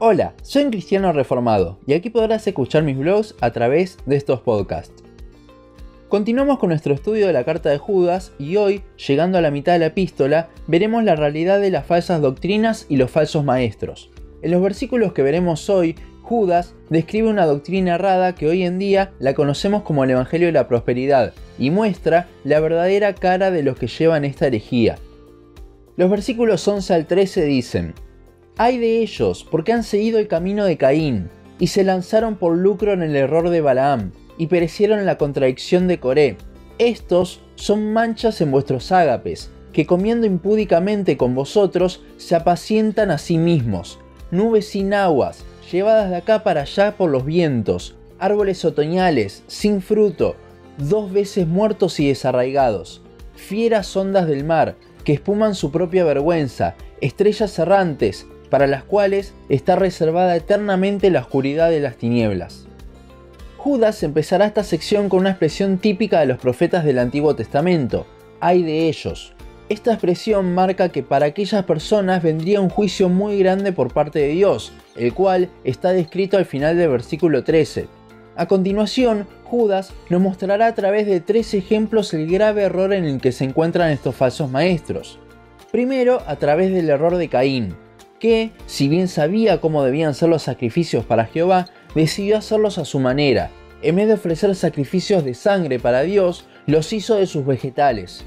Hola, soy un cristiano reformado y aquí podrás escuchar mis blogs a través de estos podcasts. Continuamos con nuestro estudio de la carta de Judas y hoy, llegando a la mitad de la epístola, veremos la realidad de las falsas doctrinas y los falsos maestros. En los versículos que veremos hoy, Judas describe una doctrina errada que hoy en día la conocemos como el Evangelio de la Prosperidad y muestra la verdadera cara de los que llevan esta herejía. Los versículos 11 al 13 dicen, Hay de ellos porque han seguido el camino de Caín y se lanzaron por lucro en el error de Balaam y perecieron en la contradicción de Coré. Estos son manchas en vuestros ágapes, que comiendo impúdicamente con vosotros se apacientan a sí mismos, nubes sin aguas, llevadas de acá para allá por los vientos, árboles otoñales, sin fruto, dos veces muertos y desarraigados, fieras ondas del mar, que espuman su propia vergüenza, estrellas errantes, para las cuales está reservada eternamente la oscuridad de las tinieblas. Judas empezará esta sección con una expresión típica de los profetas del Antiguo Testamento, hay de ellos, esta expresión marca que para aquellas personas vendría un juicio muy grande por parte de Dios, el cual está descrito al final del versículo 13. A continuación, Judas nos mostrará a través de tres ejemplos el grave error en el que se encuentran estos falsos maestros. Primero, a través del error de Caín, que, si bien sabía cómo debían ser los sacrificios para Jehová, decidió hacerlos a su manera. En vez de ofrecer sacrificios de sangre para Dios, los hizo de sus vegetales.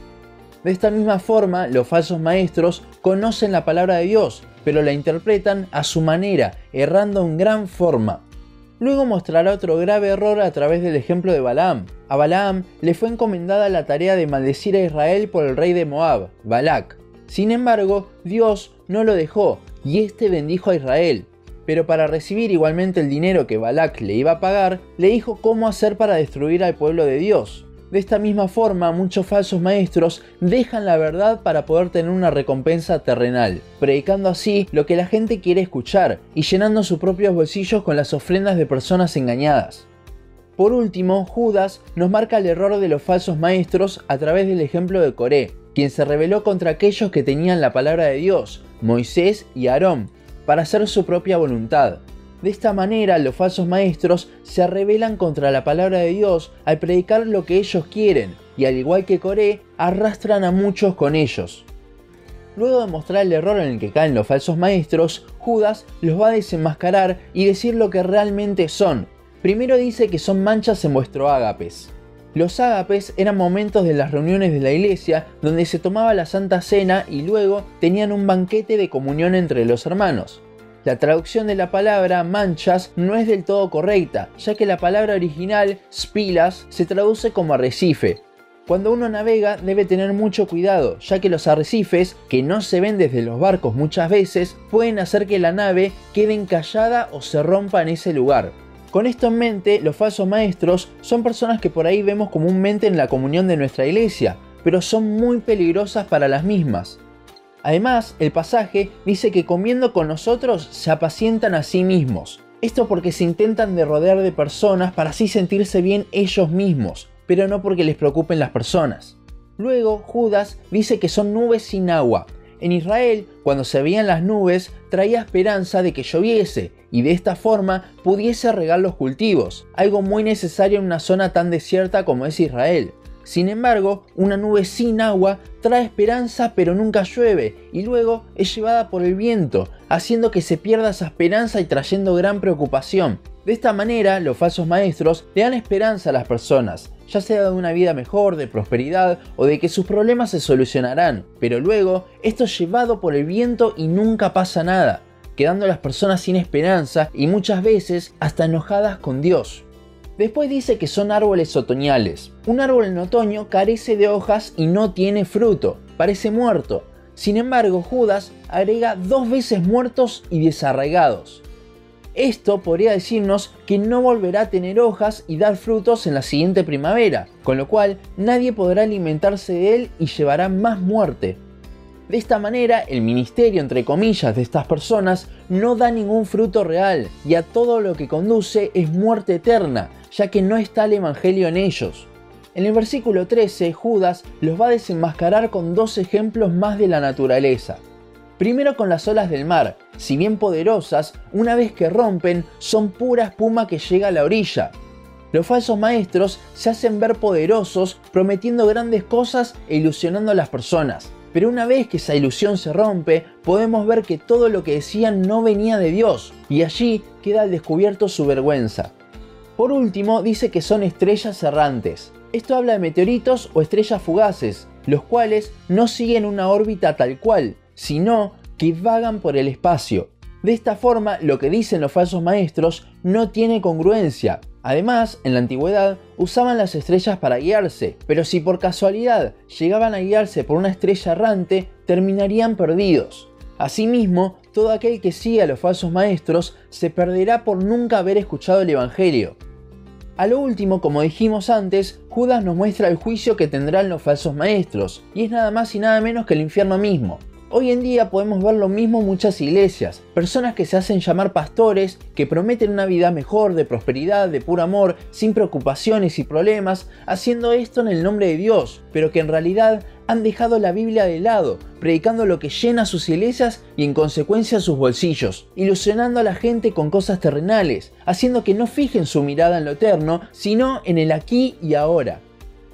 De esta misma forma, los falsos maestros conocen la palabra de Dios, pero la interpretan a su manera, errando en gran forma. Luego mostrará otro grave error a través del ejemplo de Balaam. A Balaam le fue encomendada la tarea de maldecir a Israel por el rey de Moab, Balak. Sin embargo, Dios no lo dejó y éste bendijo a Israel. Pero para recibir igualmente el dinero que Balak le iba a pagar, le dijo cómo hacer para destruir al pueblo de Dios. De esta misma forma, muchos falsos maestros dejan la verdad para poder tener una recompensa terrenal, predicando así lo que la gente quiere escuchar y llenando sus propios bolsillos con las ofrendas de personas engañadas. Por último, Judas nos marca el error de los falsos maestros a través del ejemplo de Coré, quien se rebeló contra aquellos que tenían la palabra de Dios, Moisés y Aarón, para hacer su propia voluntad. De esta manera los falsos maestros se rebelan contra la palabra de Dios al predicar lo que ellos quieren y al igual que Coré arrastran a muchos con ellos. Luego de mostrar el error en el que caen los falsos maestros, Judas los va a desenmascarar y decir lo que realmente son. Primero dice que son manchas en vuestro ágapes. Los ágapes eran momentos de las reuniones de la iglesia donde se tomaba la Santa Cena y luego tenían un banquete de comunión entre los hermanos. La traducción de la palabra manchas no es del todo correcta, ya que la palabra original spilas se traduce como arrecife. Cuando uno navega debe tener mucho cuidado, ya que los arrecifes, que no se ven desde los barcos muchas veces, pueden hacer que la nave quede encallada o se rompa en ese lugar. Con esto en mente, los falsos maestros son personas que por ahí vemos comúnmente en la comunión de nuestra iglesia, pero son muy peligrosas para las mismas. Además, el pasaje dice que comiendo con nosotros se apacientan a sí mismos. Esto porque se intentan de rodear de personas para así sentirse bien ellos mismos, pero no porque les preocupen las personas. Luego, Judas dice que son nubes sin agua. En Israel, cuando se veían las nubes, traía esperanza de que lloviese y de esta forma pudiese regar los cultivos, algo muy necesario en una zona tan desierta como es Israel. Sin embargo, una nube sin agua trae esperanza pero nunca llueve y luego es llevada por el viento, haciendo que se pierda esa esperanza y trayendo gran preocupación. De esta manera, los falsos maestros le dan esperanza a las personas, ya sea de una vida mejor, de prosperidad o de que sus problemas se solucionarán, pero luego esto es llevado por el viento y nunca pasa nada, quedando las personas sin esperanza y muchas veces hasta enojadas con Dios. Después dice que son árboles otoñales. Un árbol en otoño carece de hojas y no tiene fruto, parece muerto. Sin embargo, Judas agrega dos veces muertos y desarraigados. Esto podría decirnos que no volverá a tener hojas y dar frutos en la siguiente primavera, con lo cual nadie podrá alimentarse de él y llevará más muerte. De esta manera, el ministerio, entre comillas, de estas personas no da ningún fruto real y a todo lo que conduce es muerte eterna, ya que no está el Evangelio en ellos. En el versículo 13, Judas los va a desenmascarar con dos ejemplos más de la naturaleza. Primero con las olas del mar, si bien poderosas, una vez que rompen, son pura espuma que llega a la orilla. Los falsos maestros se hacen ver poderosos, prometiendo grandes cosas e ilusionando a las personas. Pero una vez que esa ilusión se rompe, podemos ver que todo lo que decían no venía de Dios, y allí queda al descubierto su vergüenza. Por último, dice que son estrellas errantes. Esto habla de meteoritos o estrellas fugaces, los cuales no siguen una órbita tal cual, sino que vagan por el espacio. De esta forma, lo que dicen los falsos maestros no tiene congruencia. Además, en la antigüedad usaban las estrellas para guiarse, pero si por casualidad llegaban a guiarse por una estrella errante, terminarían perdidos. Asimismo, todo aquel que sigue a los falsos maestros se perderá por nunca haber escuchado el Evangelio. A lo último, como dijimos antes, Judas nos muestra el juicio que tendrán los falsos maestros, y es nada más y nada menos que el infierno mismo. Hoy en día podemos ver lo mismo en muchas iglesias, personas que se hacen llamar pastores, que prometen una vida mejor, de prosperidad, de puro amor, sin preocupaciones y problemas, haciendo esto en el nombre de Dios, pero que en realidad han dejado la Biblia de lado, predicando lo que llena sus iglesias y en consecuencia sus bolsillos, ilusionando a la gente con cosas terrenales, haciendo que no fijen su mirada en lo eterno, sino en el aquí y ahora.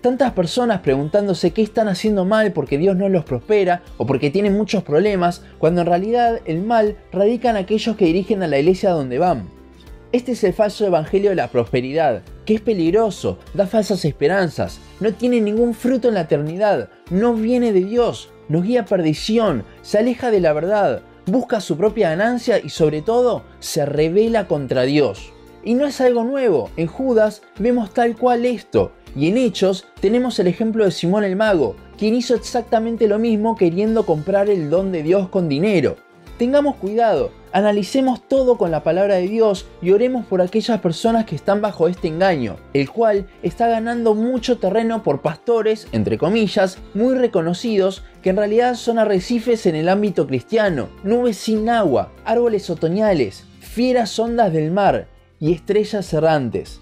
Tantas personas preguntándose qué están haciendo mal porque Dios no los prospera o porque tienen muchos problemas, cuando en realidad el mal radica en aquellos que dirigen a la iglesia donde van. Este es el falso evangelio de la prosperidad, que es peligroso, da falsas esperanzas, no tiene ningún fruto en la eternidad, no viene de Dios, nos guía a perdición, se aleja de la verdad, busca su propia ganancia y sobre todo se revela contra Dios. Y no es algo nuevo, en Judas vemos tal cual esto, y en Hechos tenemos el ejemplo de Simón el Mago, quien hizo exactamente lo mismo queriendo comprar el don de Dios con dinero. Tengamos cuidado, analicemos todo con la palabra de Dios y oremos por aquellas personas que están bajo este engaño, el cual está ganando mucho terreno por pastores, entre comillas, muy reconocidos, que en realidad son arrecifes en el ámbito cristiano, nubes sin agua, árboles otoñales, fieras ondas del mar y estrellas errantes.